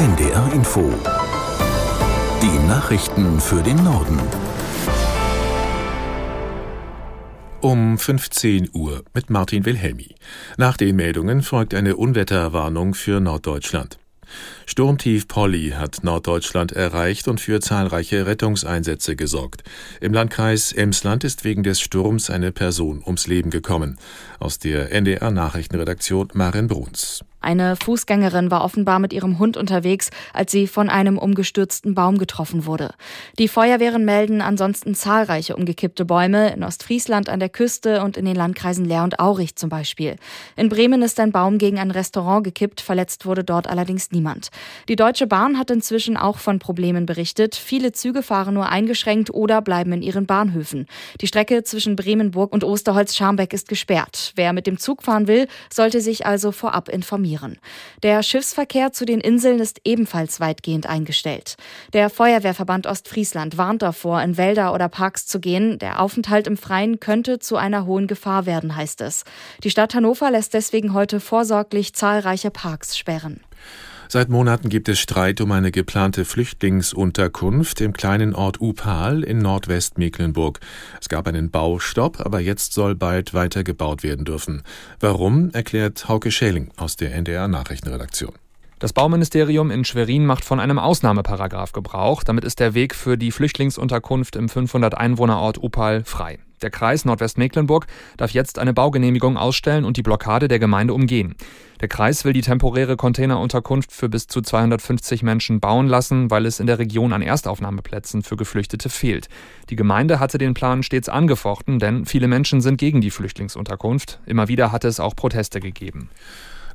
NDR Info. Die Nachrichten für den Norden. Um 15 Uhr mit Martin Wilhelmi. Nach den Meldungen folgt eine Unwetterwarnung für Norddeutschland. Sturmtief Polly hat Norddeutschland erreicht und für zahlreiche Rettungseinsätze gesorgt. Im Landkreis Emsland ist wegen des Sturms eine Person ums Leben gekommen. Aus der NDR Nachrichtenredaktion Maren Bruns. Eine Fußgängerin war offenbar mit ihrem Hund unterwegs, als sie von einem umgestürzten Baum getroffen wurde. Die Feuerwehren melden ansonsten zahlreiche umgekippte Bäume in Ostfriesland an der Küste und in den Landkreisen Leer und Aurich zum Beispiel. In Bremen ist ein Baum gegen ein Restaurant gekippt, verletzt wurde dort allerdings niemand. Die Deutsche Bahn hat inzwischen auch von Problemen berichtet. Viele Züge fahren nur eingeschränkt oder bleiben in ihren Bahnhöfen. Die Strecke zwischen Bremenburg und Osterholz-Scharmbeck ist gesperrt. Wer mit dem Zug fahren will, sollte sich also vorab informieren informieren. Der Schiffsverkehr zu den Inseln ist ebenfalls weitgehend eingestellt. Der Feuerwehrverband Ostfriesland warnt davor, in Wälder oder Parks zu gehen. Der Aufenthalt im Freien könnte zu einer hohen Gefahr werden, heißt es. Die Stadt Hannover lässt deswegen heute vorsorglich zahlreiche Parks sperren. Seit Monaten gibt es Streit um eine geplante Flüchtlingsunterkunft im kleinen Ort Upal in Nordwestmecklenburg. Es gab einen Baustopp, aber jetzt soll bald weiter gebaut werden dürfen. Warum, erklärt Hauke Schäling aus der NDR Nachrichtenredaktion. Das Bauministerium in Schwerin macht von einem Ausnahmeparagraf Gebrauch. Damit ist der Weg für die Flüchtlingsunterkunft im 500 Einwohnerort Upal frei. Der Kreis Nordwestmecklenburg darf jetzt eine Baugenehmigung ausstellen und die Blockade der Gemeinde umgehen. Der Kreis will die temporäre Containerunterkunft für bis zu 250 Menschen bauen lassen, weil es in der Region an Erstaufnahmeplätzen für Geflüchtete fehlt. Die Gemeinde hatte den Plan stets angefochten, denn viele Menschen sind gegen die Flüchtlingsunterkunft. Immer wieder hatte es auch Proteste gegeben.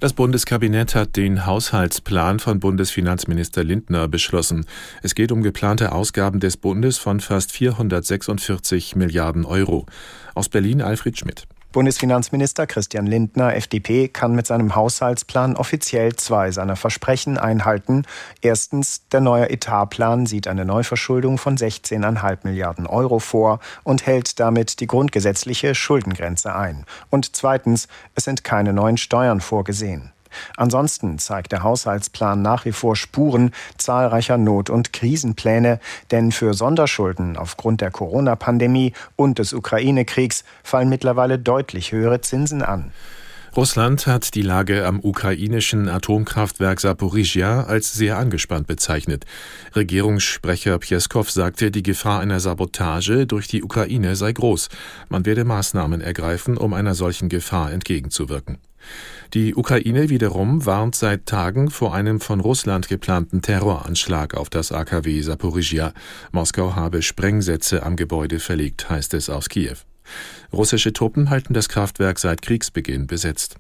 Das Bundeskabinett hat den Haushaltsplan von Bundesfinanzminister Lindner beschlossen. Es geht um geplante Ausgaben des Bundes von fast 446 Milliarden Euro. Aus Berlin Alfred Schmidt. Bundesfinanzminister Christian Lindner, FDP, kann mit seinem Haushaltsplan offiziell zwei seiner Versprechen einhalten. Erstens, der neue Etatplan sieht eine Neuverschuldung von 16,5 Milliarden Euro vor und hält damit die grundgesetzliche Schuldengrenze ein. Und zweitens, es sind keine neuen Steuern vorgesehen. Ansonsten zeigt der Haushaltsplan nach wie vor Spuren zahlreicher Not- und Krisenpläne, denn für Sonderschulden aufgrund der Corona-Pandemie und des Ukraine-Kriegs fallen mittlerweile deutlich höhere Zinsen an. Russland hat die Lage am ukrainischen Atomkraftwerk Saporizhia als sehr angespannt bezeichnet. Regierungssprecher Pjeskow sagte, die Gefahr einer Sabotage durch die Ukraine sei groß. Man werde Maßnahmen ergreifen, um einer solchen Gefahr entgegenzuwirken. Die Ukraine wiederum warnt seit Tagen vor einem von Russland geplanten Terroranschlag auf das AKW Saporizhia. Moskau habe Sprengsätze am Gebäude verlegt, heißt es aus Kiew. Russische Truppen halten das Kraftwerk seit Kriegsbeginn besetzt.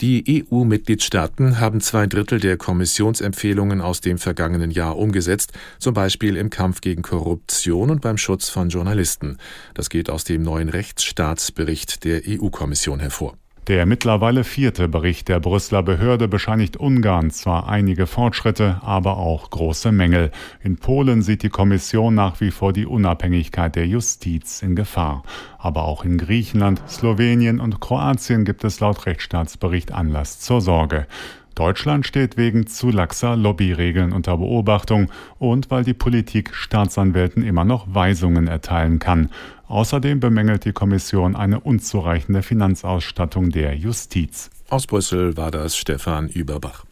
Die EU-Mitgliedstaaten haben zwei Drittel der Kommissionsempfehlungen aus dem vergangenen Jahr umgesetzt, zum Beispiel im Kampf gegen Korruption und beim Schutz von Journalisten. Das geht aus dem neuen Rechtsstaatsbericht der EU-Kommission hervor. Der mittlerweile vierte Bericht der Brüsseler Behörde bescheinigt Ungarn zwar einige Fortschritte, aber auch große Mängel. In Polen sieht die Kommission nach wie vor die Unabhängigkeit der Justiz in Gefahr. Aber auch in Griechenland, Slowenien und Kroatien gibt es laut Rechtsstaatsbericht Anlass zur Sorge. Deutschland steht wegen zu laxer Lobbyregeln unter Beobachtung und weil die Politik Staatsanwälten immer noch Weisungen erteilen kann. Außerdem bemängelt die Kommission eine unzureichende Finanzausstattung der Justiz. Aus Brüssel war das Stefan Überbach.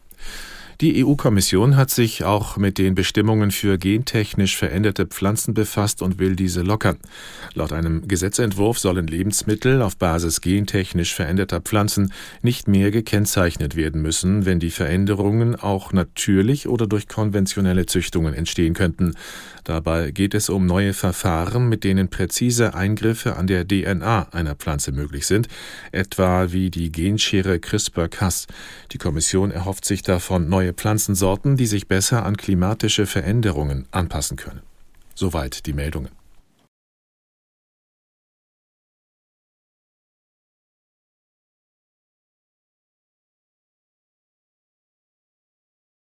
Die EU-Kommission hat sich auch mit den Bestimmungen für gentechnisch veränderte Pflanzen befasst und will diese lockern. Laut einem Gesetzentwurf sollen Lebensmittel auf Basis gentechnisch veränderter Pflanzen nicht mehr gekennzeichnet werden müssen, wenn die Veränderungen auch natürlich oder durch konventionelle Züchtungen entstehen könnten. Dabei geht es um neue Verfahren, mit denen präzise Eingriffe an der DNA einer Pflanze möglich sind, etwa wie die Genschere CRISPR-Cas. Die Kommission erhofft sich davon Pflanzensorten, die sich besser an klimatische Veränderungen anpassen können. Soweit die Meldungen.